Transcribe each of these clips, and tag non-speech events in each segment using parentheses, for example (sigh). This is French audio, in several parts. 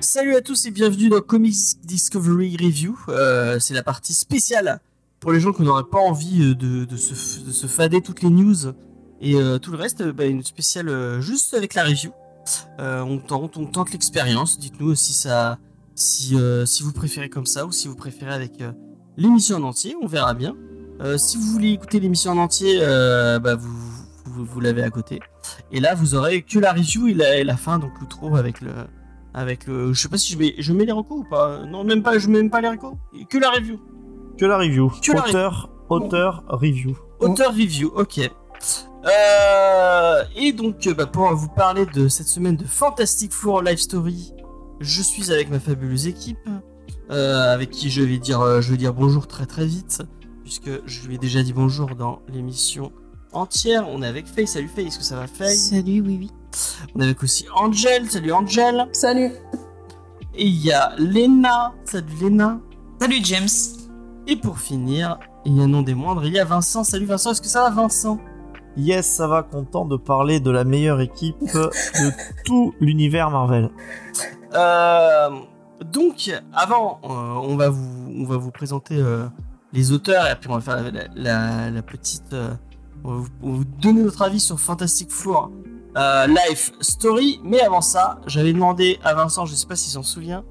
Salut à tous et bienvenue dans Comics Discovery Review. Euh, c'est la partie spéciale pour les gens qui n'auraient pas envie euh, de, se, de se fader toutes les news et euh, tout le reste. bah, une spéciale juste avec la review. Euh, on tente, on tente l'expérience. Dites-nous si ça, si, euh, si vous préférez comme ça ou si vous préférez avec euh, l'émission en entier. On verra bien. Si vous voulez écouter l'émission en entier, bah, vous, vous, vous l'avez à côté. Et là, vous aurez que la review et la, et la fin, donc l'outro avec le avec le. Je sais pas si je mets, je mets les recos ou pas. Non, même pas. Je mets même pas les recos. Que la review. Que la review. Que la auteur, auteur, review. Auteur review. Ok. Euh, et donc, euh, bah, pour vous parler de cette semaine de Fantastic Four Live Story, je suis avec ma fabuleuse équipe, euh, avec qui je vais dire, euh, je vais dire bonjour très très vite, puisque je lui ai déjà dit bonjour dans l'émission entière. On est avec Faye. Salut Faye. Est-ce que ça va Faye? Salut, oui, oui. On est avec aussi Angel. Salut Angel. Salut Et il y a Lena. Salut Lena. Salut, James. Et pour finir, il y a non des moindres, il y a Vincent. Salut Vincent, est-ce que ça va Vincent? Yes, ça va, content de parler de la meilleure équipe de tout l'univers Marvel. Euh, Donc, avant, euh, on, va vous, on va vous présenter euh, les auteurs et après on va faire la, petite... on, va vous, on va vous donner notre avis sur Fantastic Four Life Story. Mais avant ça, j'avais demandé à Vincent, je sais pas s'il s'en souvient,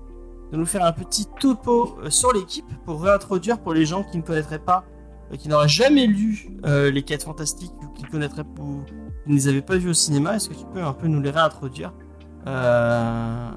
de nous faire un petit topo sur l'équipe pour réintroduire pour les gens qui ne connaîtraient pas, qui n'auraient jamais lu euh, les 4 Fantastiques ou qui ne connaîtraient ou qui ne les avaient pas vus au cinéma. Est-ce que tu peux un peu nous les réintroduire euh...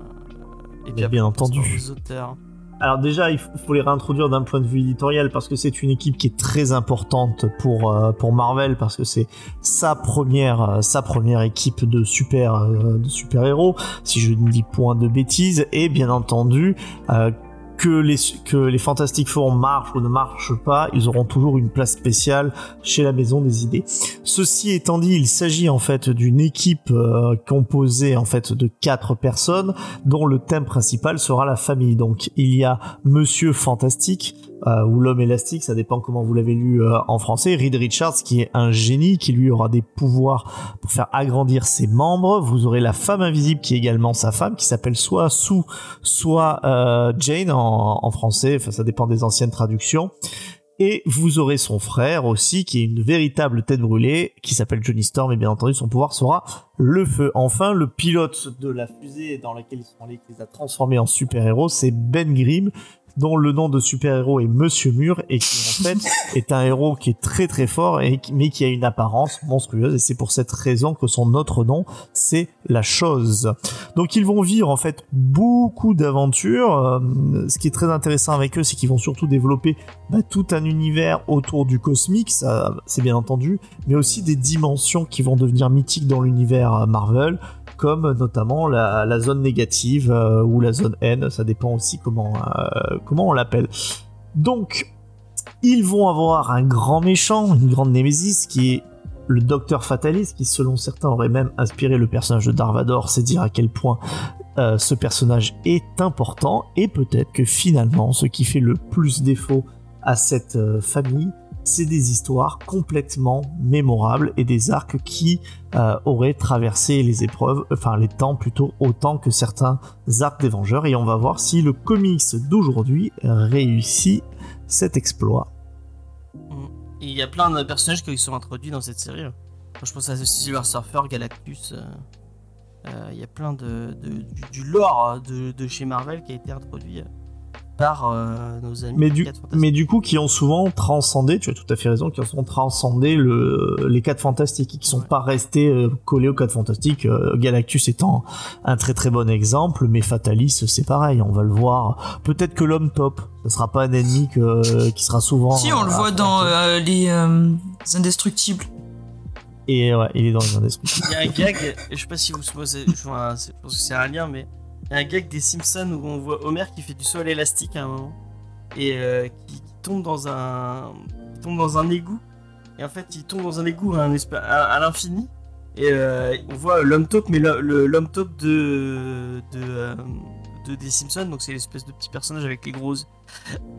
Et bien entendu. auteurs. Alors déjà, il faut les réintroduire d'un point de vue éditorial parce que c'est une équipe qui est très importante pour euh, pour Marvel parce que c'est sa première euh, sa première équipe de super euh, de super héros si je ne dis point de bêtises et bien entendu euh, que les que les Fantastic Four marchent ou ne marchent pas, ils auront toujours une place spéciale chez la Maison des Idées. Ceci étant dit, il s'agit en fait d'une équipe euh, composée en fait de quatre personnes dont le thème principal sera la famille. Donc il y a Monsieur Fantastique euh, ou l'homme élastique, ça dépend comment vous l'avez lu euh, en français. Reed Richards qui est un génie qui lui aura des pouvoirs pour faire agrandir ses membres. Vous aurez la femme invisible qui est également sa femme qui s'appelle soit Sue, soit euh, Jane en, en français. Enfin ça dépend des anciennes traductions. Et vous aurez son frère aussi, qui est une véritable tête brûlée, qui s'appelle Johnny Storm, et bien entendu, son pouvoir sera le feu. Enfin, le pilote de la fusée dans laquelle ils sont allés, qui les a transformés en super-héros, c'est Ben Grimm, dont le nom de super-héros est Monsieur Mur, et qui en fait (laughs) est un héros qui est très très fort, et qui- mais qui a une apparence monstrueuse, et c'est pour cette raison que son autre nom, c'est la chose. Donc ils vont vivre en fait beaucoup d'aventures. Euh, ce qui est très intéressant avec eux, c'est qu'ils vont surtout développer bah, tout un univers autour du cosmique, ça c'est bien entendu, mais aussi des dimensions qui vont devenir mythiques dans l'univers euh, Marvel, comme notamment la, zone négative euh, ou la zone N, ça dépend aussi comment, euh, comment on l'appelle. Donc, ils vont avoir un grand méchant, une grande némésis qui est le Docteur Fatalis, qui selon certains aurait même inspiré le personnage de Darvador, c'est dire à quel point euh, ce personnage est important, et peut-être que finalement, ce qui fait le plus défaut à cette famille, c'est des histoires complètement mémorables et des arcs qui euh, auraient traversé les épreuves, enfin les temps plutôt autant que certains arcs des Vengeurs, et on va voir si le comics d'aujourd'hui réussit cet exploit. Et il y a plein de personnages qui sont introduits dans cette série. Moi, je pense à Silver Surfer, Galactus. euh, euh, Il y a plein de, du, lore de, de chez Marvel qui a été introduit par euh, nos amis. mais du, mais du coup qui ont souvent transcendé, tu as tout à fait raison, qui ont souvent transcendé le, les 4 fantastiques, et qui sont Ouais. pas restés euh, collés aux 4 fantastiques, euh, Galactus étant un très très bon exemple, mais Fatalis c'est pareil, on va le voir. Peut-être que l'homme top, ce sera pas un ennemi que, qui sera souvent... Si, on le voit dans euh, les euh, Indestructibles. Et ouais, il est dans les indestructibles. Il y a un gag, je sais pas si vous je vois- je pense que c'est un lien, mais y a un gag des Simpsons où on voit Homer qui fait du saut à l'élastique à un moment et euh, qui, tombe dans un, qui tombe dans un égout. Et en fait, il tombe dans un égout à, l'infini. Et euh, on voit l'homme taupe, mais l'homme de, euh, de des Simpsons, donc c'est l'espèce de petit personnage avec les grosses,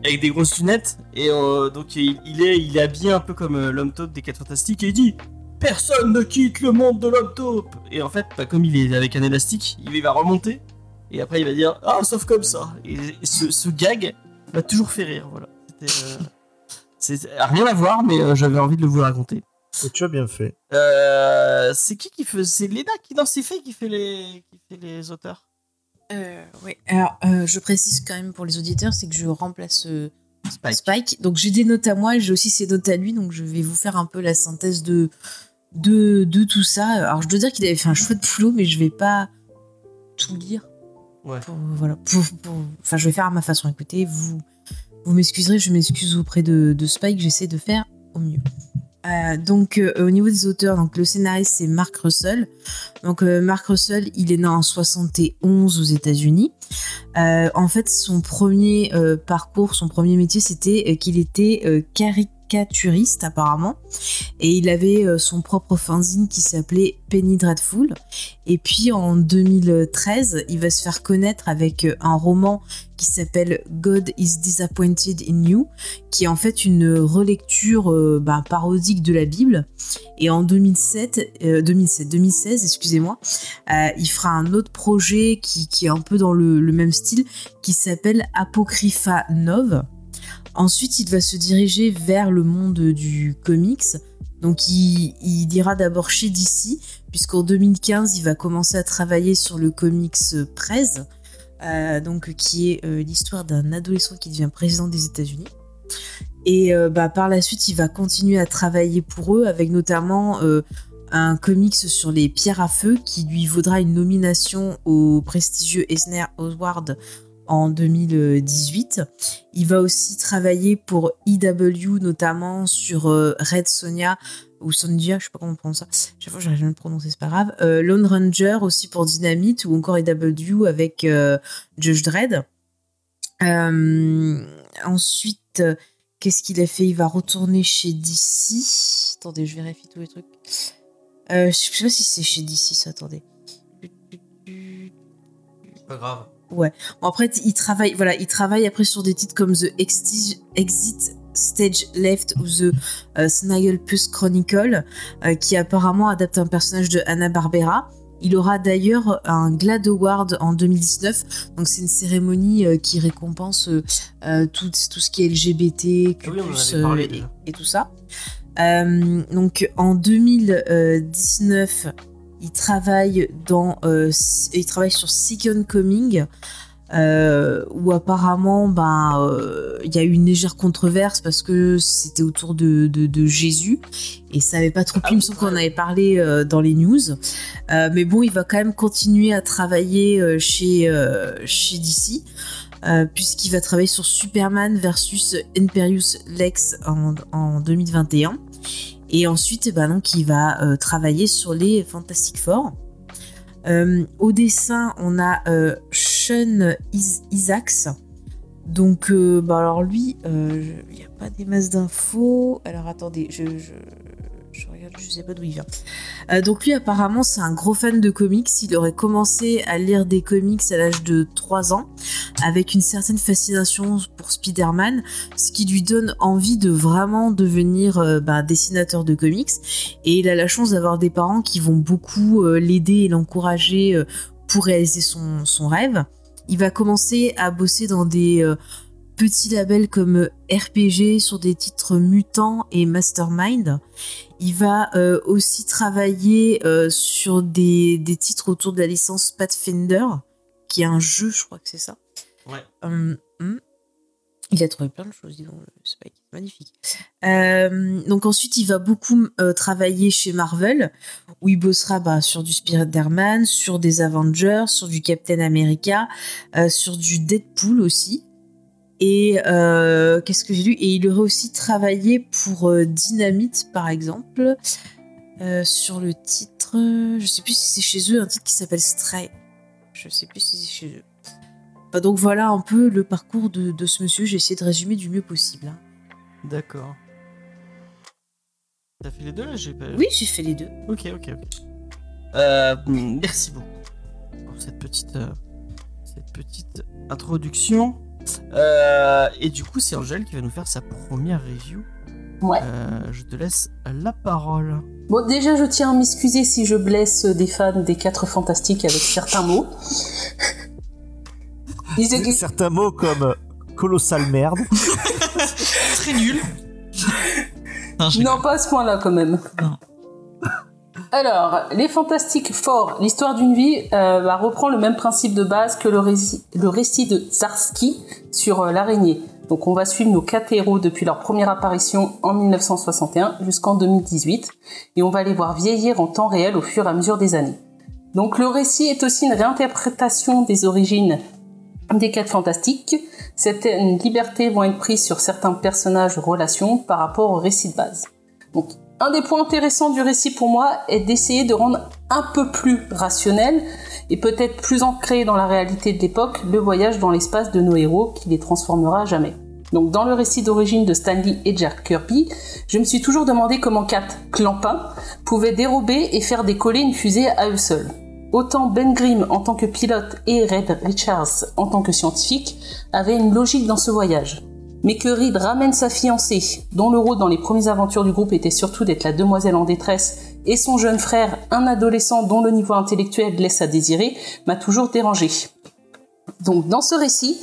avec des grosses lunettes. Et donc il, est, il est habillé un peu comme l'homme taupe des 4 Fantastiques et il dit Personne ne quitte le monde de l'homme taupe. Et en fait, bah, comme il est avec un élastique, il va remonter. Et après, il va dire Ah, sauf comme ça. Et, et ce, ce gag m'a toujours fait rire. Voilà. C'était. euh, (laughs) c'est rien à voir, mais euh, j'avais envie de vous le raconter. Et tu as bien fait. Euh, c'est qui qui fait C'est Lena qui dans ses faits qui fait les qui fait les auteurs. Euh, oui. Alors, euh, je précise quand même pour les auditeurs, c'est que je remplace euh, Spike. Spike. Donc, j'ai des notes à moi j'ai aussi ses notes à lui. Donc, je vais vous faire un peu la synthèse de, de, de tout ça. Alors, je dois dire qu'il avait fait un chouette boulot, mais je vais pas tout lire. Voilà. Enfin, je vais faire à ma façon. Écoutez, vous, vous m'excuserez, je m'excuse auprès de, Spike. J'essaie de faire au mieux. Euh, donc, euh, au niveau des auteurs, donc le scénariste c'est Mark Russell. Donc, euh, Mark Russell, il est né en 71 aux États-Unis. En fait, son premier parcours, son premier métier, c'était qu'il était euh, apparemment, et il avait euh, son propre fanzine qui s'appelait Penny Dreadful. Et puis en 2013, il va se faire connaître avec euh, un roman qui s'appelle God is Disappointed in You, qui est en fait une relecture euh, bah, parodique de la Bible. Et en 2007, euh, 2007 2016, excusez-moi, il fera un autre projet qui, est un peu dans le, le même style, qui s'appelle Apocrypha Nov. Ensuite, il va se diriger vers le monde du comics. Donc, il, il ira d'abord chez DC, puisqu'en 2015, il va commencer à travailler sur le comics Prez, euh, donc qui est euh, l'histoire d'un adolescent qui devient président des États-Unis. Et euh, bah, par la suite, il va continuer à travailler pour eux, avec notamment un comics sur les pierres à feu qui lui vaudra une nomination au prestigieux Eisner Award en 2018. Il va aussi travailler pour EW, notamment sur euh, Red Sonia ou Sonja, je sais pas comment on prononce ça. Chaque fois, j'arrive à le prononcer, c'est pas grave. Euh, Lone Ranger aussi pour Dynamite ou encore EW avec euh, Judge Dredd. Ensuite, qu'est-ce qu'il a fait? Il va retourner chez DC. Attendez, je vérifie tous les trucs. Je sais pas si c'est chez DC, ça, attendez. Pas grave. Bon, après, il travaille, voilà, il travaille après sur des titres comme The Exit Stage Left ou The euh, Snagglepuss Chronicle, euh, qui apparemment adapte un personnage de Hanna-Barbera. Il aura d'ailleurs un GLAD Award en 2019, donc c'est une cérémonie euh, qui récompense euh, tout, tout ce qui est LGBT, Ah oui, parlé euh, et, et tout ça. Donc en 2019, il travaille dans, euh, il travaille sur Second Coming, euh, où apparemment, ben, euh, il y a eu une légère controverse parce que c'était autour de, de, de Jésus et ça avait pas trop plu. Ah il me semble qu'on en avait parlé dans les news, mais bon, il va quand même continuer à travailler chez chez DC. euh, puisqu'il va travailler sur Superman versus Imperius Lex en, en 2021. Et ensuite, eh ben donc, il va euh, travailler sur les Fantastic Four. Euh, au dessin, on a euh, Sean Is- Isaacs. Donc, bah alors lui, il n'y a pas des masses d'infos. Alors attendez, je, je sais pas d'où il vient. Euh, donc lui, apparemment, c'est un gros fan de comics. Il aurait commencé à lire des comics à l'âge de 3 ans, avec une certaine fascination pour Spider-Man, ce qui lui donne envie de vraiment devenir euh, bah, dessinateur de comics. Et il a la chance d'avoir des parents qui vont beaucoup euh, l'aider et l'encourager pour réaliser son, rêve. Il va commencer à bosser dans des petits labels comme euh, RPG sur des titres mutants et Mastermind. Il va euh, aussi travailler euh, sur des, des titres autour de la licence Pathfinder, qui est un jeu, je crois que c'est ça. Ouais. Hum, hum. Il a trouvé plein de choses, dis donc, le Spike. Magnifique. Euh, donc ensuite, il va beaucoup euh, travailler chez Marvel, où il bossera bah, sur du Spider-Man, sur des Avengers, sur du Captain America, euh, sur du Deadpool aussi. Et euh, qu'est-ce que j'ai lu? Et il aurait aussi travaillé pour euh, Dynamite, par exemple, euh, sur le titre. Je sais plus si c'est chez eux, un titre qui s'appelle Stray. Je sais plus si c'est chez eux. Enfin, donc voilà un peu le parcours de, de ce monsieur. J'ai essayé de résumer du mieux possible. hein. D'accord. T'as fait les deux là? Pas... Oui, j'ai fait les deux. Ok, ok, ok. Merci beaucoup pour cette petite, cette petite introduction. Euh, et du coup, c'est Angèle qui va nous faire sa première review. Ouais. Euh, je te laisse la parole. Bon, déjà, je tiens à m'excuser si je blesse des fans des 4 Fantastiques avec certains mots. (laughs) Ils étaient- Certains mots comme euh, colossal merde. (laughs) Très nul. (laughs) Non, Non, pas à ce point-là quand même. Non. Alors, les Fantastiques Four, l'histoire d'une vie, euh, bah, reprend le même principe de base que le récit, de Zarsky sur euh, l'araignée. Donc on va suivre nos quatre héros depuis leur première apparition en 1961 jusqu'en 2018 et on va les voir vieillir en temps réel au fur et à mesure des années. Donc le récit est aussi une réinterprétation des origines des quatre fantastiques. Certaines libertés vont être prises sur certains personnages ou relations par rapport au récit de base. Un des points intéressants du récit pour moi est d'essayer de rendre un peu plus rationnel et peut-être plus ancré dans la réalité de l'époque le voyage dans l'espace de nos héros qui les transformera jamais. Donc dans le récit d'origine de Stanley et Jack Kirby, je me suis toujours demandé comment quatre clampins pouvaient dérober et faire décoller une fusée à eux seuls. Autant Ben Grimm en tant que pilote et Red Richards en tant que scientifique avaient une logique dans ce voyage. Mais que Reed ramène sa fiancée, dont le rôle dans les premières aventures du groupe était surtout d'être la demoiselle en détresse, et son jeune frère, un adolescent dont le niveau intellectuel laisse à désirer, m'a toujours dérangé. Donc dans ce récit,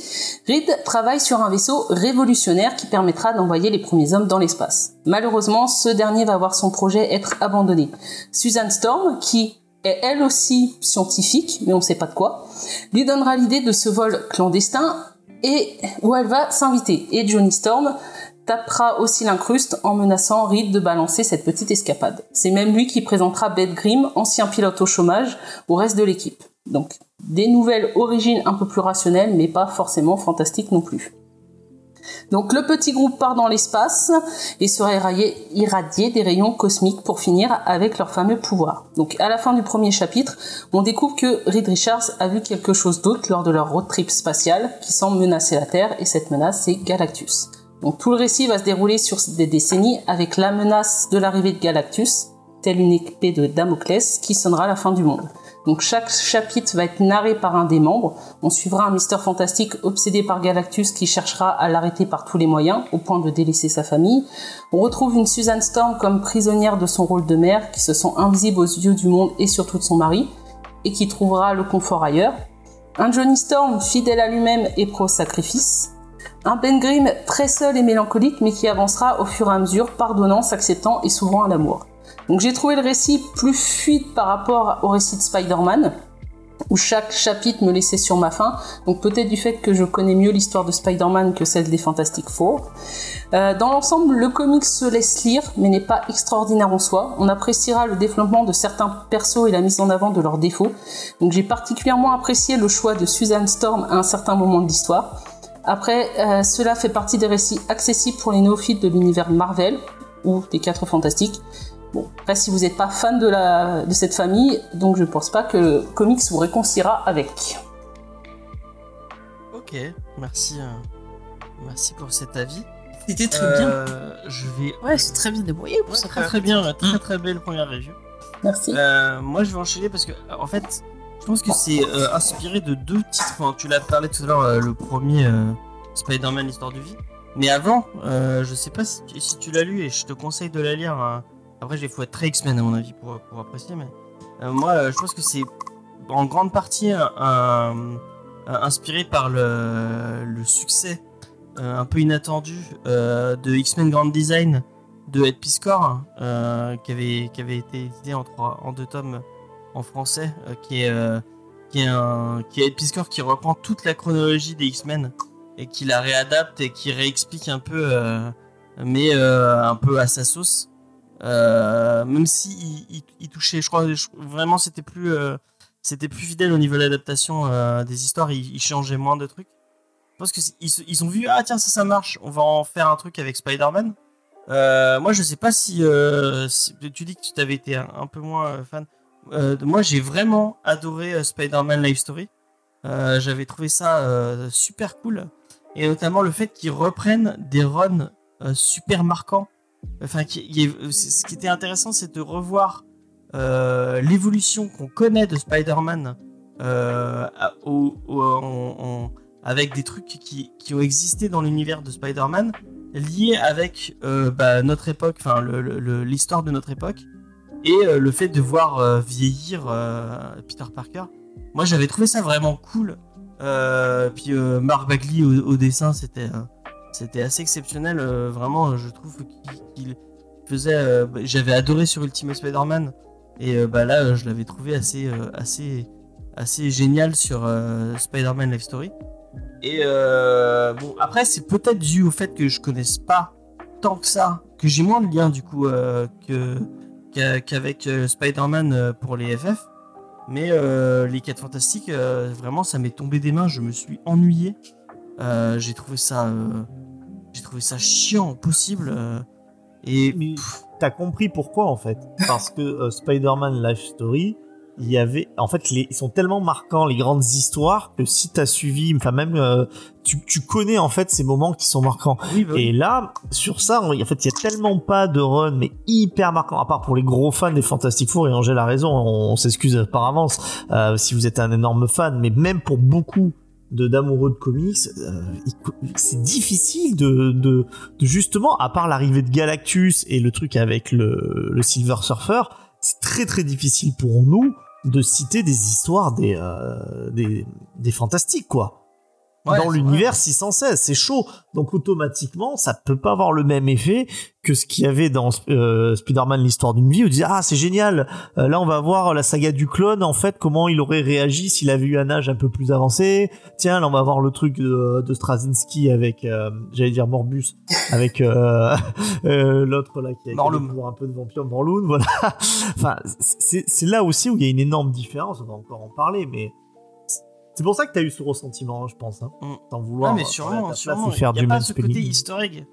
Reed travaille sur un vaisseau révolutionnaire qui permettra d'envoyer les premiers hommes dans l'espace. Malheureusement, ce dernier va voir son projet être abandonné. Susan Storm, qui est elle aussi scientifique, mais on ne sait pas de quoi, lui donnera l'idée de ce vol clandestin et où elle va s'inviter. Et Johnny Storm tapera aussi l'incruste en menaçant Reed de balancer cette petite escapade. C'est même lui qui présentera Beth Grimm, ancien pilote au chômage, au reste de l'équipe. Donc, des nouvelles origines un peu plus rationnelles, mais pas forcément fantastiques non plus. Donc le petit groupe part dans l'espace et sera irradié, des rayons cosmiques pour finir avec leur fameux pouvoir. Donc à la fin du premier chapitre, on découvre que Reed Richards a vu quelque chose d'autre lors de leur road trip spatial qui semble menacer la Terre et cette menace c'est Galactus. Donc tout le récit va se dérouler sur des décennies avec la menace de l'arrivée de Galactus, telle une épée de Damoclès qui sonnera la fin du monde. Donc chaque chapitre va être narré par un des membres. On suivra un Mister Fantastique obsédé par Galactus qui cherchera à l'arrêter par tous les moyens, au point de délaisser sa famille. On retrouve une Susan Storm comme prisonnière de son rôle de mère, qui se sent invisible aux yeux du monde et surtout de son mari, et qui trouvera le confort ailleurs. Un Johnny Storm fidèle à lui-même et pro-sacrifice. Un Ben Grimm très seul et mélancolique, mais qui avancera au fur et à mesure, pardonnant, s'acceptant et s'ouvrant à l'amour. Donc j'ai trouvé le récit plus fluide par rapport au récit de Spider-Man, où chaque chapitre me laissait sur ma faim. Donc peut-être du fait que je connais mieux l'histoire de Spider-Man que celle des Fantastic Four. Euh, dans l'ensemble, le comic se laisse lire, mais n'est pas extraordinaire en soi. On appréciera le développement de certains persos et la mise en avant de leurs défauts. Donc j'ai particulièrement apprécié le choix de Susan Storm à un certain moment de l'histoire. Après, euh, cela fait partie des récits accessibles pour les néophytes de l'univers Marvel ou des Quatre Fantastiques. Bon, après, si vous n'êtes pas fan de, la, de cette famille, donc je pense pas que le comics vous réconciliera avec. Ok, merci, euh, merci pour cet avis. C'était très bien. Euh, je vais. Ouais, c'est très bien débrouillé pour Ouais, ça. très très bien, très Mm. très belle première review. Merci. Euh, moi, je vais enchaîner parce que, en fait, je pense que c'est euh, inspiré de deux titres. Enfin, tu l'as parlé tout à l'heure, euh, le premier euh, Spider-Man, l'histoire de vie. Mais avant, euh, je sais pas si tu, si tu l'as lu et je te conseille de la lire. hein. Après, il faut être très X-Men à mon avis pour, pour apprécier. Mais euh, moi, euh, je pense que c'est en grande partie un- inspiré par le, succès euh, un peu inattendu euh, de X-Men Grand Design de Ed Piscor, euh, qui, avait, qui avait été édité en, trois, en deux tomes en français, euh, qui, est, euh, qui, est un, qui Ed Piscor qui reprend toute la chronologie des X-Men et qui la réadapte et qui réexplique un peu, euh, mais euh, un peu à sa sauce. Euh, même si il, il- touchait, je crois, vraiment c'était plus, euh, c'était plus fidèle au niveau de l'adaptation euh, des histoires, il, il changeait moins de trucs. Pense que ils, ont vu ah tiens ça ça marche, on va en faire un truc avec Spider-Man. Moi je sais pas si, tu dis que tu t'avais été un, un peu moins fan. Moi j'ai vraiment adoré Spider-Man Life Story. J'avais trouvé ça super cool et notamment le fait qu'ils reprennent des runs super marquants. Enfin, c'est- ce qui était intéressant, c'est de revoir euh, l'évolution qu'on connaît de Spider-Man euh, avec des trucs qui, ont existé dans l'univers de Spider-Man liés avec euh, bah, notre époque, enfin l'histoire de notre époque et euh, le fait de voir euh, vieillir euh, Peter Parker. Moi j'avais trouvé ça vraiment cool. Euh, puis euh, Mark Bagley au, dessin c'était euh, c'était assez exceptionnel. euh, vraiment je trouve qu'il faisait. euh, J'avais adoré sur Ultimate Spider-Man et euh, bah là je l'avais trouvé assez assez assez génial sur Spider-Man Life Story. Et bon, après, c'est peut-être dû au fait que je connaisse pas tant que ça, que j'ai moins de liens du coup que qu'a- qu'avec Spider-Man pour les FF. Mais les 4 Fantastiques, vraiment, ça m'est tombé des mains. Je me suis ennuyé. J'ai trouvé ça, trouvé ça chiant possible. euh, et Mais t'as compris pourquoi en fait (laughs) Parce que euh, Spider-Man Life Story, il y avait, en fait, les, ils sont tellement marquants les grandes histoires que si t'as suivi, enfin même, euh, tu, tu connais en fait ces moments qui sont marquants. oui, bah oui. Et là, sur ça, en fait, il y a tellement pas de run, mais hyper marquant, à part pour les gros fans des Fantastic Four, et Angèle a raison, on, s'excuse par avance euh, si vous êtes un énorme fan, mais même pour beaucoup d'amoureux de comics, euh, c'est difficile de, de, de justement, à part l'arrivée de Galactus et le truc avec le, le Silver Surfer, c'est très très difficile pour nous de citer des histoires des, euh, des, des fantastiques, quoi Ouais, dans l'univers 616. C'est chaud. Donc automatiquement, ça peut pas avoir le même effet que ce qu'il y avait dans euh, Spider-Man l'histoire d'une vie où on disait ah c'est génial. Euh, là on va voir la saga du clone en fait comment il aurait réagi s'il avait eu un âge un peu plus avancé. Tiens là on va voir le truc de, de Straczynski avec euh, j'allais dire Morbus avec euh, (laughs) euh, l'autre là qui a, pouvoirs un peu de vampire Morlun voilà. (laughs) enfin c'est là aussi où il y a une énorme différence. On va encore en parler mais c'est pour ça que t'as eu ce ressentiment, je pense. Hein, Mm. Sans vouloir Ah, mais sûrement, sûrement. Il y a pas ce côté egg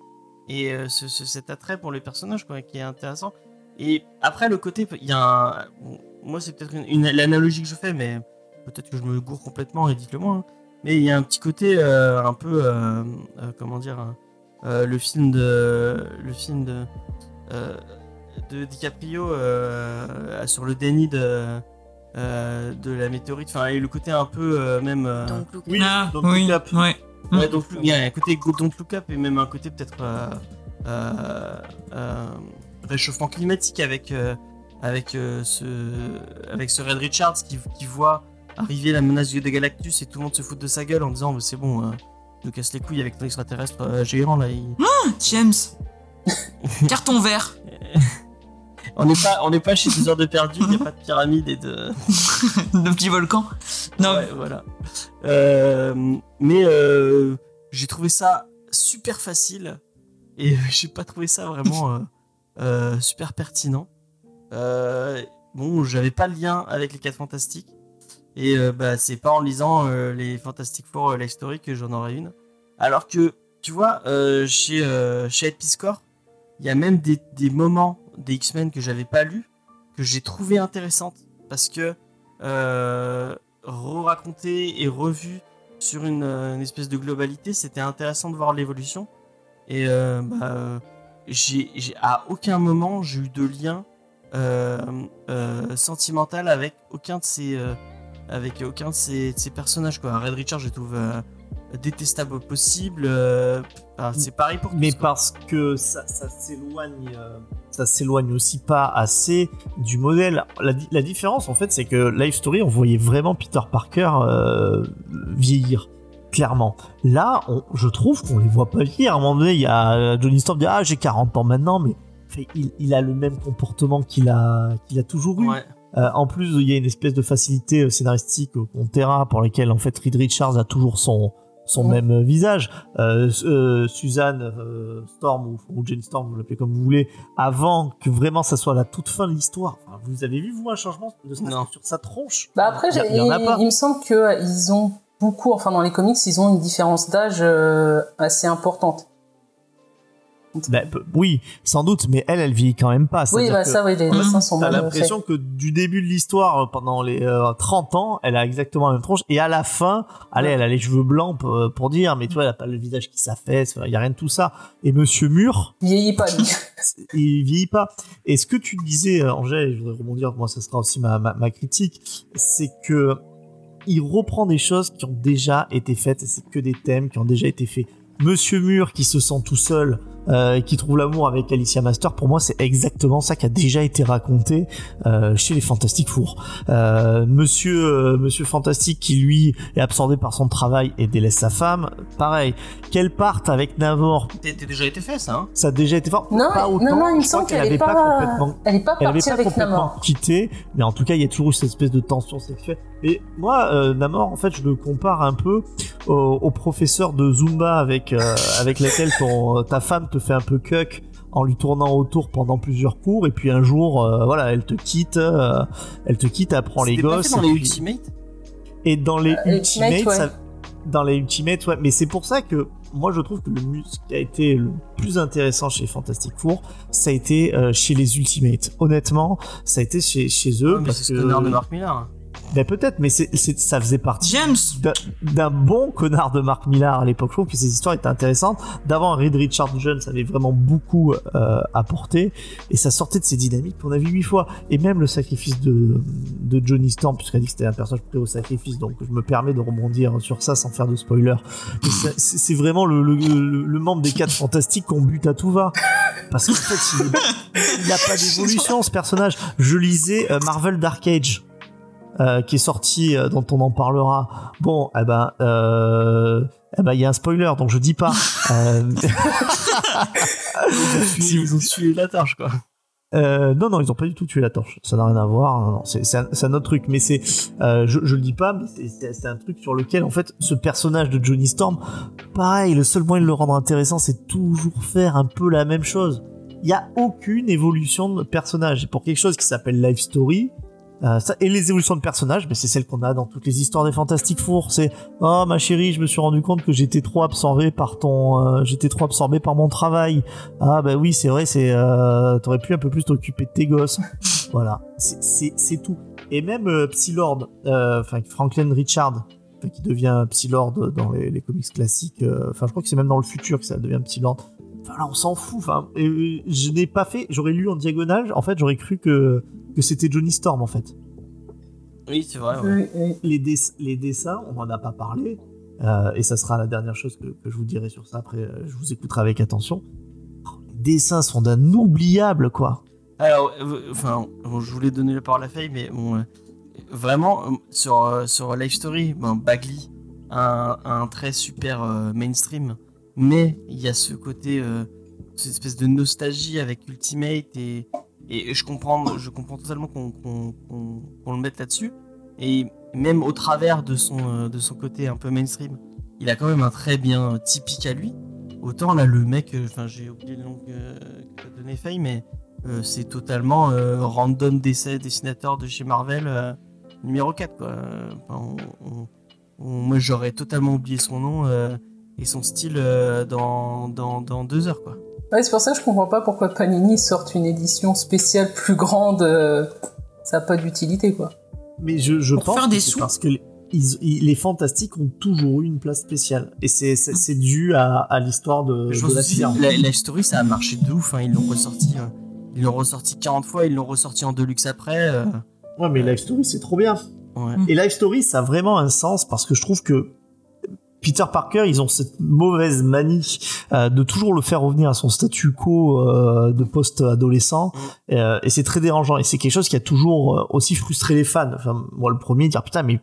et euh, ce, ce- cet attrait pour les personnages quoi, qui est intéressant. Et après le côté, il y a un... moi c'est peut-être une, une- l'analogie que je fais, mais peut-être que je me gourre complètement et dites-le moi. hein. Mais il y a un petit côté euh, un peu, euh, comment dire, le film de, le film de, de DiCaprio sur le déni de, euh, de la météorite. Enfin, et le côté un peu euh, même. euh, Donc, Oui, Ah, Don't oui, Look Up. ouais. Ouais, donc il y a un côté don't look up et même un côté peut-être euh, euh, euh, réchauffement climatique avec euh, avec euh, ce avec ce Red Richards qui, qui voit arriver la menace de Galactus et tout le monde se fout de sa gueule en disant c'est bon euh, il nous casse les couilles avec ton extraterrestre euh, géant là il- James. (laughs) Carton vert. (laughs) on n'est pas on n'est pas chez deux heures de perdu il n'y a pas de pyramide et de (laughs) Le petit volcan. Non, Ouais, voilà. Euh, mais euh, j'ai trouvé ça super facile et (laughs) j'ai pas trouvé ça vraiment euh, super pertinent. Bon, j'avais pas le lien avec les 4 Fantastiques et bah, c'est pas en lisant les Fantastic Four la Story que j'en aurais une. Alors que, tu vois, chez, chez Ed Piscor, il y a même des, des moments des X-Men que j'avais pas lus que j'ai trouvé intéressantes parce que euh, re-raconté et revu sur une, espèce de globalité, c'était intéressant de voir l'évolution. Et euh, bah, à aucun moment j'ai eu de lien euh, euh, sentimental avec aucun de ces, euh, avec aucun de ces, ces personnages. Quoi. Red Richard, je trouve détestable possible. euh, enfin, c'est pareil pour Mais tous, quoi. parce que ça, ça s'éloigne, euh, ça s'éloigne aussi pas assez du modèle. La, di- la différence, en fait, c'est que Life Story, on voyait vraiment Peter Parker euh, vieillir. Clairement. Là, on- je trouve qu'on les voit pas vieillir. À un moment donné, il y a Johnny Storm qui dit Ah, j'ai 40 ans maintenant, mais il, il a le même comportement qu'il a, qu'il a toujours eu. Ouais. Euh, en plus, il y a une espèce de facilité scénaristique au Terra pour lesquelles en fait Reed Richards a toujours son son Ouais. même euh, visage. Euh, euh, Suzanne euh, Storm ou, ou Jane Storm, vous l'appelez comme vous voulez, avant que vraiment ça soit la toute fin de l'histoire. Enfin, vous avez vu vous un changement de sur sa tronche? Bah après, Il il y en a il, pas. il me semble que ils ont beaucoup, enfin dans les comics, ils ont une différence d'âge euh, assez importante. Bah, oui, sans doute, mais elle, elle vieillit quand même pas. Oui, bah que ça, oui, les dessins sont T'as l'impression que du début de l'histoire, euh, pendant les euh, 30 ans, elle a exactement la même tronche, et à la fin, allez, elle a les cheveux blancs pour, euh, pour dire, mais tu vois, elle a pas le visage qui s'affaisse, il y a rien de tout ça. Et Monsieur Mur, Il vieillit pas, lui. (laughs) il vieillit pas. Et ce que tu disais, euh, Angèle, et je voudrais rebondir, moi, ça sera aussi ma, ma, ma critique, c'est que il reprend des choses qui ont déjà été faites, et c'est que des thèmes qui ont déjà été faits. Monsieur Mur qui se sent tout seul, euh, qui trouve l'amour avec Alicia Master, pour moi c'est exactement ça qui a déjà été raconté euh, chez les Fantastic Four. Euh, Monsieur euh, Monsieur Fantastique qui lui est absorbé par son travail et délaisse sa femme, pareil. Qu'elle parte avec Namor, T'as déjà été fait ça, hein? Ça a déjà été fort. Non, pas non, autant, non, il me semble qu'elle avait est pas, complètement elle est pas elle avait partie pas avec complètement Namor. quitté, mais en tout cas, il y a toujours eu cette espèce de tension sexuelle. Et moi, euh, Namor, en fait, je le compare un peu au, au professeur de Zumba avec euh, avec laquelle ton ta femme te fait un peu cuck en lui tournant autour pendant plusieurs cours, et puis un jour, euh, voilà, elle te quitte, euh, elle te quitte, elle prend les gosses. fait dans et les puis- et dans les Euh, Ultimates, Ultimate, ouais. ça- dans les Ultimates, ouais. Mais c'est pour ça que moi je trouve que le mus qui a été le plus intéressant chez Fantastic Four, ça a été euh, chez les Ultimates. Honnêtement, ça a été chez, chez eux Ouais, mais parce c'est que ce connard de Mark Millar. Ben peut-être, mais c'est, c'est- ça faisait partie James d'un- d'un bon connard de Mark Millar à l'époque. Je trouve que ces histoires étaient intéressantes. D'avant, Reed Richard Jones avait vraiment beaucoup euh, apporté et ça sortait de ces dynamiques qu'on a vu huit fois. Et même le sacrifice de, de Johnny Storm, puisqu'elle a dit que c'était un personnage prêt au sacrifice, donc je me permets de rebondir sur ça sans faire de spoiler. Mais ça- C'est c'est vraiment le, le, le- le membre des quatre fantastiques qu'on bute à tout va. Parce qu'en fait, il n'a pas d'évolution ce personnage. Je lisais euh, Marvel Dark Age. Euh, qui est sorti, euh, dont on en parlera. Bon, eh ben, euh, eh ben, il y a un spoiler, donc je dis pas. (laughs) Euh, si Ils ont tué la torche, quoi. euh, non, non, ils ont pas du tout tué la torche. Ça n'a rien à voir. Non, non, c'est c'est un, c'est un autre truc. Mais c'est, euh, je, je le dis pas, mais c'est- c'est c'est un truc sur lequel, en fait, ce personnage de Johnny Storm, pareil, le seul moyen de le rendre intéressant, c'est toujours faire un peu la même chose. Il y a aucune évolution de personnage. Et pour quelque chose qui s'appelle Life Story, euh, ça, et les évolutions de personnages, mais c'est celle qu'on a dans toutes les histoires des Fantastic Four. C'est oh ma chérie, je me suis rendu compte que j'étais trop absorbé par ton, euh, j'étais trop absorbé par mon travail. Ah bah oui, c'est vrai, c'est euh, t'aurais pu un peu plus t'occuper de tes gosses. (laughs) voilà, c'est- tout. Et même Psylord, enfin Franklin Richard, qui devient Psylord dans les, les comics classiques. Enfin, je crois que c'est même dans le futur que ça devient Psylord. Enfin là, on s'en fout. Enfin, je n'ai pas fait. J'aurais lu en diagonale. En fait, j'aurais cru que que c'était Johnny Storm en fait. Oui, c'est vrai. ouais. Oui, oui. Les, dess- les dessins, on en a pas parlé. euh, et ça sera la dernière chose que, que je vous dirai sur ça. Après, euh, je vous écouterai avec attention. Oh, les dessins sont d'un oubliable, quoi. Alors, euh, enfin, bon, je voulais donner la parole à Faye, mais bon, euh, vraiment, sur, euh, sur Life Story, bon, Bagley, un, un trait super euh, mainstream, mais il y a ce côté, euh, cette espèce de nostalgie avec Ultimate, et, et je, comprends, je totalement qu'on le mette là-dessus, et même au travers de son, euh, de son côté un peu mainstream, il a quand même un trait bien typique à lui. Autant là, le mec, euh, j'ai oublié le nom que, que donné Faye, mais euh, c'est totalement random dessin, dessinateur de chez Marvel numéro 4 quoi. Moi j'aurais totalement oublié son nom et son style dans, dans, dans deux heures quoi. Ouais, c'est pour ça que je comprends pas pourquoi Panini sorte une édition spéciale plus grande. euh, Ça n'a pas d'utilité, quoi. Mais je, je Pour pense faire que des c'est sous. parce que les, ils- ils- les fantastiques ont toujours eu une place spéciale. Et c'est c'est- c'est dû à, à l'histoire de, je de la firme. la, Life Story ça a marché de ouf, hein, ils l'ont ressorti. euh, ils l'ont ressorti 40 fois, ils l'ont ressorti en deluxe après. euh, Ouais, mais Life Story, c'est trop bien. ouais. Et Life Story, ça a vraiment un sens parce que je trouve que Peter Parker, ils ont cette mauvaise manie euh, de toujours le faire revenir à son statu quo euh, de post-adolescent. Euh, et c'est très dérangeant. Et c'est quelque chose qui a toujours euh, aussi frustré les fans. Enfin, moi, le premier, dire putain, mais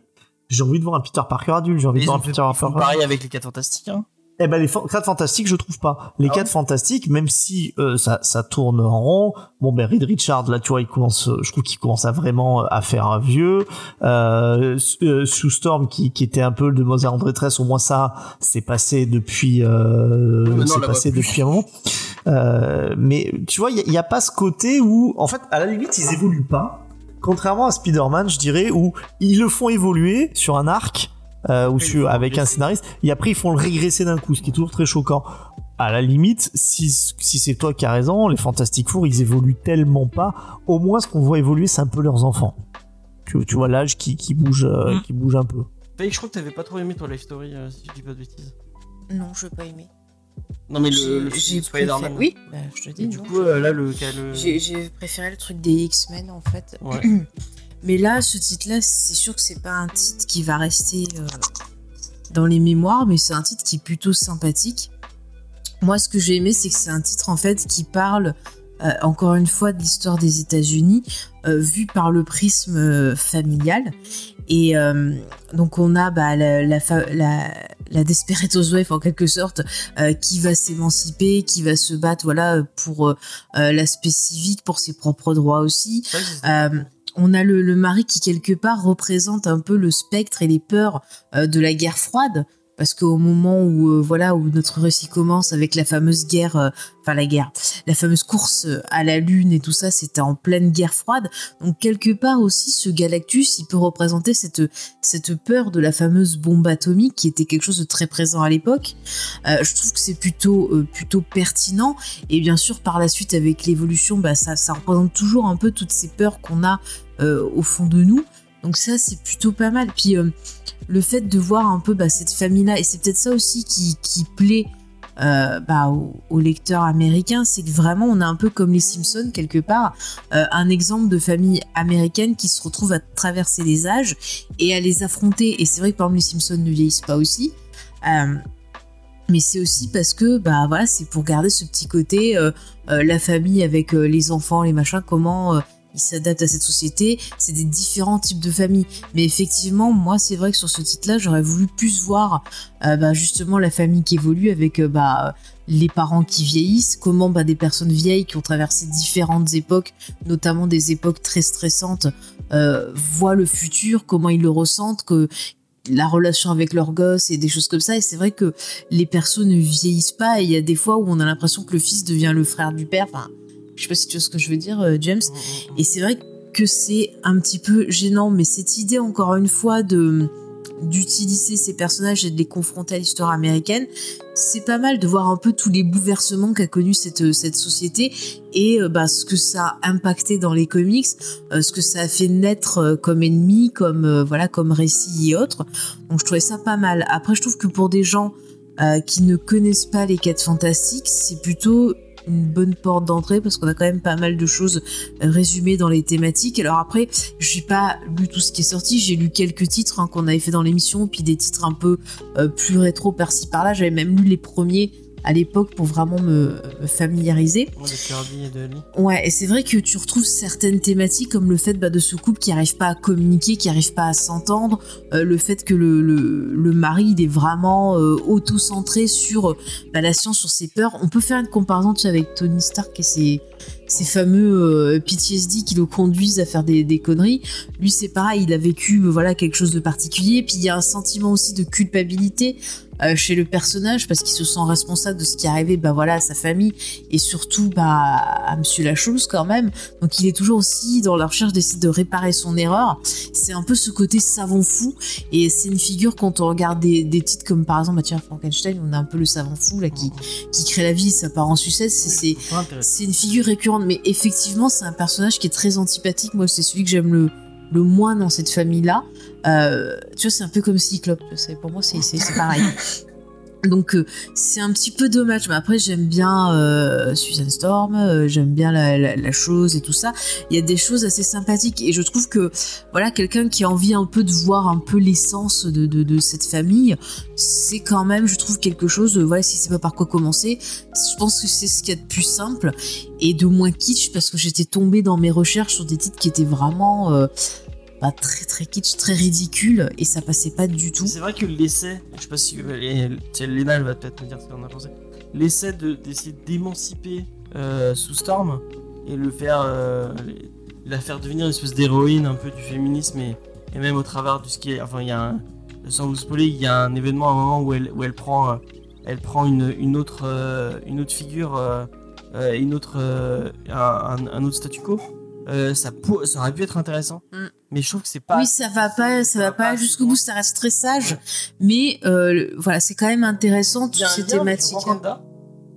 j'ai envie de voir un Peter Parker adulte, j'ai envie Mais de voir un Peter Parker. pareil avec les 4 fantastiques. Hein. Eh ben les 4 fantastiques, je trouve pas. Les Ah 4 fantastiques, même si euh, ça, ça tourne en rond. Bon ben Reed Richard, là tu vois, il commence, euh, je trouve qu'il commence à vraiment euh, à faire un vieux. Euh, euh, Sue Storm qui, qui était un peu le demoiselle en détresse, au moins ça, c'est passé depuis, euh, Oui, on c'est passé depuis un moment. Euh, mais tu vois, il y, a- il y a pas ce côté où, en fait, à la limite, ils évoluent pas. Contrairement à Spider-Man, je dirais, où ils le font évoluer sur un arc. Euh, ou sur, avec un scénariste et après ils font le régresser d'un coup ce qui est toujours très choquant à la limite, si, si c'est toi qui as raison, les Fantastic Four, ils évoluent tellement pas. Au moins, ce qu'on voit évoluer, c'est un peu leurs enfants. Tu, tu vois l'âge qui, qui bouge, euh, Mm. qui bouge un peu. Je crois que t'avais pas trop aimé ton life story, euh, si je dis pas de bêtises. Non, je veux pas aimer. Non, mais le, J'ai- le j'ai Spider-Man. préféré- Oui, bah, je te dis. Et du coup, euh, là, le. j'ai préféré le truc des X-Men en fait. Ouais. (clears throat) Mais là, ce titre-là, c'est sûr que c'est pas un titre qui va rester euh, dans les mémoires, mais c'est un titre qui est plutôt sympathique. Moi, ce que j'ai aimé, c'est que c'est un titre en fait qui parle euh, encore une fois de l'histoire des États-Unis, euh, vu par le prisme euh, familial. Et donc on a bah, la, la, la, la Desperate Housewife en quelque sorte euh, qui va s'émanciper, qui va se battre voilà pour euh, l'aspect civique, pour ses propres droits aussi. Euh, on a le, mari qui quelque part représente un peu le spectre et les peurs euh, de la guerre froide parce qu'au moment où euh, voilà où notre récit commence avec la fameuse guerre euh, enfin la guerre la fameuse course euh, à la lune et tout ça c'était en pleine guerre froide donc quelque part aussi ce Galactus il peut représenter cette cette peur de la fameuse bombe atomique qui était quelque chose de très présent à l'époque je trouve que c'est plutôt plutôt pertinent et bien sûr par la suite avec l'évolution bah ça ça représente toujours un peu toutes ces peurs qu'on a au fond de nous. Donc ça, c'est plutôt pas mal. Puis le fait de voir un peu bah, cette famille-là, et c'est peut-être ça aussi qui, plaît euh, bah, aux, lecteurs américains, c'est que vraiment on a un peu comme les Simpsons quelque part, euh, un exemple de famille américaine qui se retrouve à traverser les âges et à les affronter. Et c'est vrai que par exemple les Simpsons ne vieillissent pas aussi. Euh, mais c'est aussi parce que bah voilà c'est pour garder ce petit côté euh, la famille avec les enfants les machins comment ils s'adaptent à cette société c'est des différents types de familles mais effectivement moi c'est vrai que sur ce titre là j'aurais voulu plus voir euh, bah, justement la famille qui évolue avec euh, bah les parents qui vieillissent, comment bah, des personnes vieilles qui ont traversé différentes époques, notamment des époques très stressantes, euh, voient le futur, comment ils le ressentent, que la relation avec leurs gosses et des choses comme ça. Et c'est vrai que les persos ne vieillissent pas. Et il y a des fois où on a l'impression que le fils devient le frère du père. Enfin, je sais pas si tu vois ce que je veux dire, euh, James. Et c'est vrai que c'est un petit peu gênant, mais cette idée, encore une fois, de d'utiliser ces personnages et de les confronter à l'histoire américaine, c'est pas mal de voir un peu tous les bouleversements qu'a connu cette, cette société et euh, bah, ce que ça a impacté dans les comics, euh, ce que ça a fait naître euh, comme ennemi, comme euh, voilà, comme récit et autres. Donc je trouvais ça pas mal. Après, je trouve que pour des gens euh, qui ne connaissent pas les quêtes fantastiques, c'est plutôt une bonne porte d'entrée parce qu'on a quand même pas mal de choses résumées dans les thématiques. Alors après, j'ai pas lu tout ce qui est sorti, j'ai lu quelques titres hein, qu'on avait fait dans l'émission, puis des titres un peu euh, plus rétro par-ci par-là. J'avais même lu les premiers à l'époque pour vraiment me, me familiariser. Ouais, de Kirby et de Lee. Ouais, et c'est vrai que tu retrouves certaines thématiques comme le fait bah, de ce couple qui arrive pas à communiquer, qui arrive pas à s'entendre, euh, le fait que le, le, le mari il est vraiment euh, auto-centré sur bah, la science, sur ses peurs. On peut faire une comparaison tu sais, avec Tony Stark et ses, ces fameux euh, PTSD qui le conduisent à faire des, des conneries. Lui, c'est pareil, il a vécu euh, voilà quelque chose de particulier. Puis il y a un sentiment aussi de culpabilité euh, chez le personnage parce qu'il se sent responsable de ce qui est arrivé bah voilà à sa famille et surtout bah à Monsieur Lachose quand même. Donc il est toujours aussi dans la recherche d'essayer de réparer son erreur. C'est un peu ce côté savant fou et c'est une figure quand on regarde des, des titres comme par exemple tiens Frankenstein, on a un peu le savant fou là qui qui crée la vie, ça part en sucette. C'est une figure récurrente, mais effectivement, c'est un personnage qui est très antipathique. Moi, c'est celui que j'aime le, le moins dans cette famille-là. Euh, tu vois, c'est un peu comme Cyclope. sais, Pour moi, c'est pareil. (laughs) Donc, euh, c'est un petit peu dommage. Mais après, j'aime bien euh, Susan Storm, euh, j'aime bien la, chose et tout ça. Il y a des choses assez sympathiques. Et je trouve que, voilà, quelqu'un qui a envie un peu de voir un peu l'essence de, de, cette famille, c'est quand même, je trouve, quelque chose. voilà, si c'est pas par quoi commencer, je pense que c'est ce qu'il y a de plus simple et de moins kitsch parce que j'étais tombée dans mes recherches sur des titres qui étaient vraiment très très kitsch, très ridicules et ça passait pas du tout. C'est vrai que l'essai, je sais pas si Léna va peut-être me dire ce en a pensé. L'essai de- d'essayer d'émanciper euh, sous Storm et le faire, euh, la faire devenir une espèce d'héroïne un peu du féminisme et, même au travers de ce qui enfin il y a un, sans vous spoiler, il y a un événement à un moment où elle, où elle prend, euh, elle prend une, une autre, euh, une autre figure, une autre, un autre statu quo. Euh, ça, pour- ça aurait pu être intéressant, Mm. mais je trouve que c'est pas. Oui, ça va pas, ça va pas jusqu'au bout, ça reste très sage, Ouais. mais euh, voilà, c'est quand même intéressant toutes ces thématiques.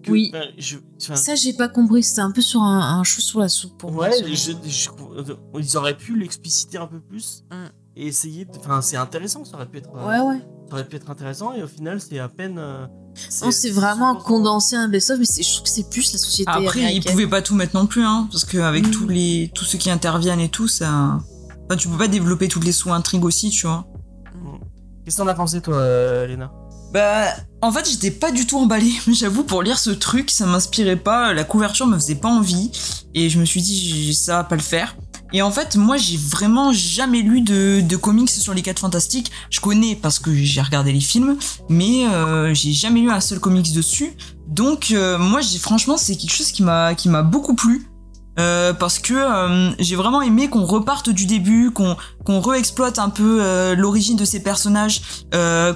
Que. Oui. ben, je, enfin, Ça, j'ai pas compris. C'était un peu sur un, un cheveu sur la soupe pour moi. Ouais, ça. je- je- ils auraient pu l'expliciter un peu plus Mm. et essayer. de- Enfin, c'est intéressant, ça aurait pu être. euh, Ouais, ouais. Ça aurait pu être intéressant et au final, c'est à peine. euh, Non, c'est vraiment condensé un best-of, mais c'est- je trouve que c'est plus la société Après, ils américaine. pouvaient pas tout mettre non plus, hein, parce qu'avec Mm. tous les tous ceux qui interviennent et tout, ça. Enfin, tu peux pas développer toutes les sous-intrigues aussi, tu vois. Qu'est-ce que t'en as pensé, toi, euh, Léna? Bah, en fait, j'étais pas du tout emballée. (laughs) J'avoue, pour lire ce truc, ça m'inspirait pas. La couverture me faisait pas envie. Et je me suis dit, ça va pas le faire. Et en fait, moi, j'ai vraiment jamais lu de, comics sur les 4 fantastiques. Je connais parce que j'ai regardé les films, mais euh, j'ai jamais lu un seul comics dessus. Donc, euh, moi, franchement, c'est quelque chose qui m'a beaucoup plu. Euh, parce que euh, j'ai vraiment aimé qu'on reparte du début, qu'on qu'on réexploite un peu euh, l'origine de ces personnages,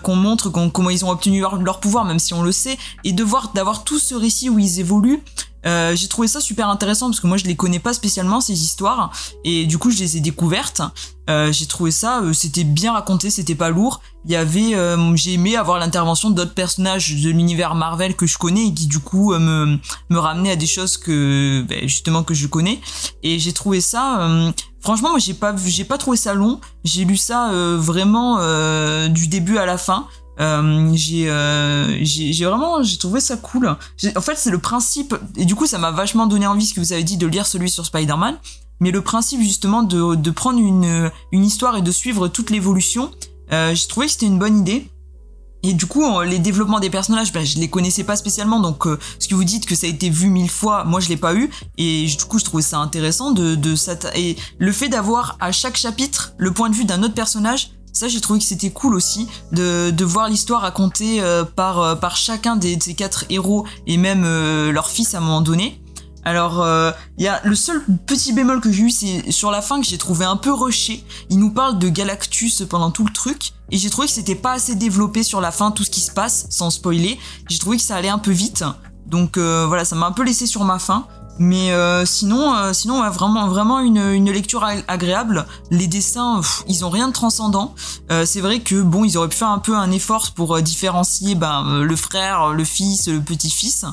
qu'on montre comment ils ont obtenu leur, leur pouvoir, même si on le sait, et de voir d'avoir tout ce récit où ils évoluent. Euh, j'ai trouvé ça super intéressant parce que moi je les connais pas spécialement ces histoires et du coup je les ai découvertes. Euh, j'ai trouvé ça, euh, c'était bien raconté, c'était pas lourd. Il y avait, j'ai aimé avoir l'intervention d'autres personnages de l'univers Marvel que je connais et qui du coup me me ramenaient à des choses que ben, justement que je connais. Et j'ai trouvé ça, franchement moi j'ai pas j'ai pas trouvé ça long. J'ai lu ça vraiment du début à la fin. Euh, j'ai euh, j'ai vraiment j'ai trouvé ça cool. En fait, c'est le principe et du coup, ça m'a vachement donné envie ce que vous avez dit de lire celui sur Spider-Man, mais le principe justement de de prendre une une histoire et de suivre toute l'évolution, euh, j'ai trouvé que c'était une bonne idée. Et du coup, les développements des personnages, ben, je les connaissais pas spécialement, donc ce que vous dites que ça a été vu mille fois, moi je l'ai pas eu, et du coup je trouvais ça intéressant de de et le fait d'avoir à chaque chapitre le point de vue d'un autre personnage, ça j'ai trouvé que c'était cool aussi de de voir l'histoire racontée euh, par euh, par chacun des, de ces quatre héros et même euh, leur fils à un moment donné. Alors, il y a le seul petit bémol que j'ai eu, c'est sur la fin que j'ai trouvé un peu rushé. Il nous parle de Galactus pendant tout le truc, et j'ai trouvé que c'était pas assez développé sur la fin tout ce qui se passe, sans spoiler. J'ai trouvé que ça allait un peu vite, donc voilà, ça m'a un peu laissé sur ma faim. Mais euh, sinon, euh, sinon vraiment, vraiment une, une lecture ag- agréable. Les dessins, ils ont rien de transcendant. Euh, c'est vrai que bon, ils auraient pu faire un peu un effort pour euh, différencier ben, euh, le frère, le fils, le petit-fils.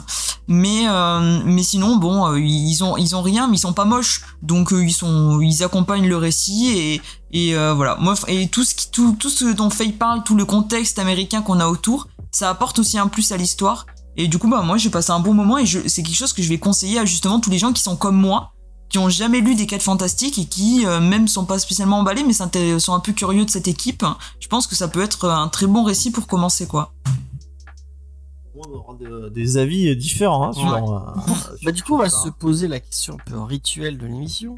Mais euh, mais sinon, bon, ils ont ils ont rien, mais ils sont pas moches. Donc ils sont ils accompagnent le récit et et voilà. Moi et tout ce qui tout ce dont Faye parle, tout le contexte américain qu'on a autour, ça apporte aussi un plus à l'histoire. Et du coup, bah moi, j'ai passé un bon moment et c'est quelque chose que je vais conseiller à justement tous les gens qui sont comme moi, qui ont jamais lu des quêtes fantastiques et qui euh, même sont pas spécialement emballés, mais sont un peu curieux de cette équipe. Je pense que ça peut être un très bon récit pour commencer, quoi. On aura de- des avis différents hein, sur. euh, Bah, du coup, on va ça. se poser la question un peu rituelle de l'émission.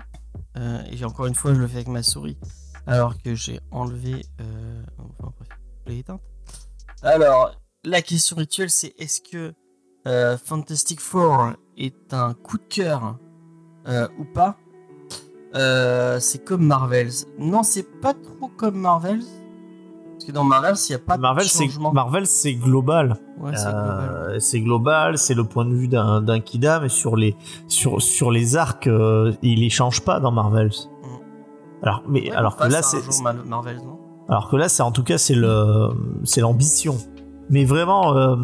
Euh, et encore une fois, je le fais avec ma souris. Alors que j'ai enlevé. Euh... Enfin, bref, je l'ai éteinte. Alors, la question rituelle, c'est est-ce que euh, Fantastic Four est un coup de cœur euh, ou pas? Euh, C'est comme Marvels. Non, c'est pas trop comme Marvels. Parce que dans Marvels, il n'y a pas Marvel, de c'est changement. Marvel, c'est global. Ouais, c'est global. Euh, c'est global, c'est le point de vue d'un Kida, mais sur les sur sur les arcs, euh, il les change pas dans Marvels. Alors, mais Ouais, alors que là, c'est alors que là, c'est en tout cas, c'est le c'est l'ambition. Mais vraiment, euh,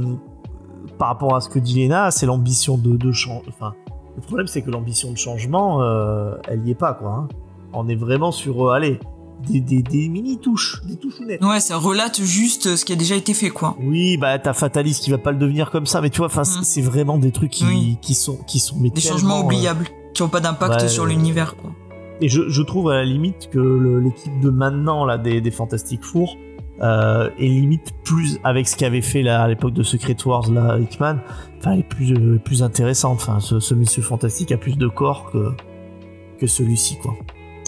par rapport à ce que dit Lena, c'est l'ambition de de change. Enfin, le problème, c'est que l'ambition de changement, euh, elle y est pas quoi. hein. On est vraiment sur, euh, allez, des, des, des mini touches, des touchounettes. Ouais, ça relate juste ce qui a déjà été fait, quoi. Oui, bah t'as Fatalis qui va pas le devenir comme ça, mais tu vois, enfin, c'est- Mhm. c'est vraiment des trucs qui, Oui. qui sont qui sont Des changements oubliables qui ont pas d'impact sur l'univers, quoi. Et je, je trouve à la limite que l'équipe de maintenant là des, des Fantastic Four euh, est limite plus avec ce qu'avait fait là, à l'époque de Secret Wars là Hickman, enfin elle est plus euh, plus intéressante. Enfin ce, ce Monsieur Fantastique a plus de corps que que celui-ci quoi.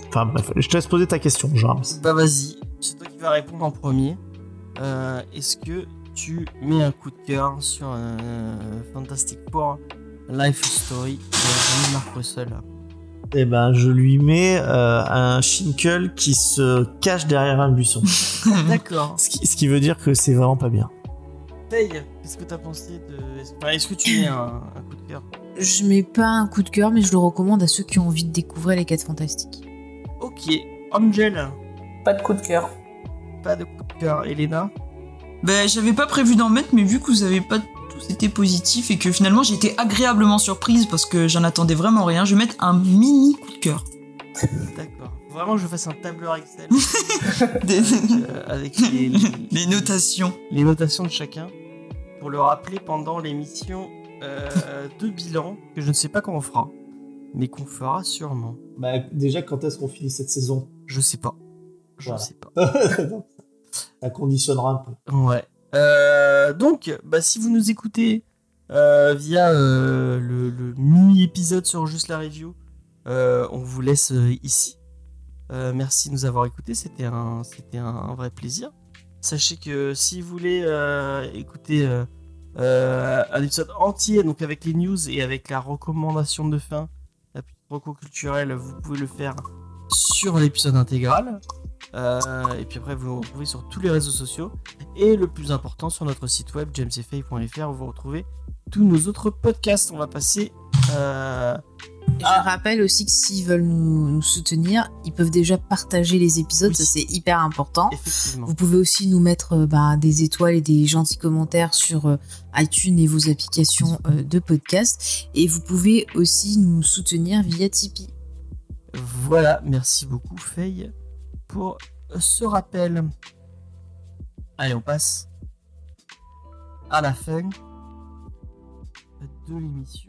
Enfin bref, je te laisse poser ta question, James. Bah vas-y, c'est toi qui vas répondre en premier. Euh, Est-ce que tu mets un coup de cœur sur euh, Fantastic Four Life Story de Mark Russell? Eh ben je lui mets euh, un Shinkle qui se cache derrière un buisson. (laughs) D'accord. ce, qui, ce qui veut dire que c'est vraiment pas bien. Faye, qu'est-ce que t'as pensé de. Est-ce enfin, est-ce que tu mets un, un coup de cœur? Je mets pas un coup de cœur, mais je le recommande à ceux qui ont envie de découvrir les quêtes fantastiques. Ok. Angel, Pas de coup de cœur. pas de coup de cœur. Elena Ben, j'avais pas prévu d'en mettre, mais vu que vous avez pas tous été positifs et que finalement j'ai été agréablement surprise parce que j'en attendais vraiment rien. Je vais mettre un mini coup de cœur. D'accord. Vraiment, je fasse un tableur Excel (laughs) Des- euh, avec les, les- Les notations. les notations de chacun pour le rappeler pendant l'émission euh, de bilan que je ne sais pas quand on fera, mais qu'on fera sûrement. Bah, déjà, quand est-ce qu'on finit cette saison? Je sais pas. Je Voilà. sais pas. (laughs) Ça conditionnera un peu. Ouais. Euh, donc, bah, si vous nous écoutez euh, via euh, le, mini-épisode sur juste la review, on vous laisse ici. Merci de nous avoir écoutés, c'était un, vrai plaisir. Sachez que si vous voulez écouter un épisode entier, donc avec les news et avec la recommandation de fin, la petite culturelle, vous pouvez le faire sur l'épisode intégral. Euh, et puis après, vous nous retrouvez sur tous les réseaux sociaux. Et le plus important, sur notre site web, jamesfay.fr, où vous retrouvez tous nos autres podcasts. On va passer. euh, Et Je rappelle aussi que s'ils veulent nous, nous soutenir, ils peuvent déjà partager les épisodes, Oui. ça c'est hyper important. effectivement. Vous pouvez aussi nous mettre euh, bah, des étoiles et des gentils commentaires sur euh, iTunes et vos applications euh, de podcast. Et vous pouvez aussi nous soutenir via Tipeee. Voilà, merci beaucoup, Faye, pour ce rappel. Allez, on passe à la fin de l'émission.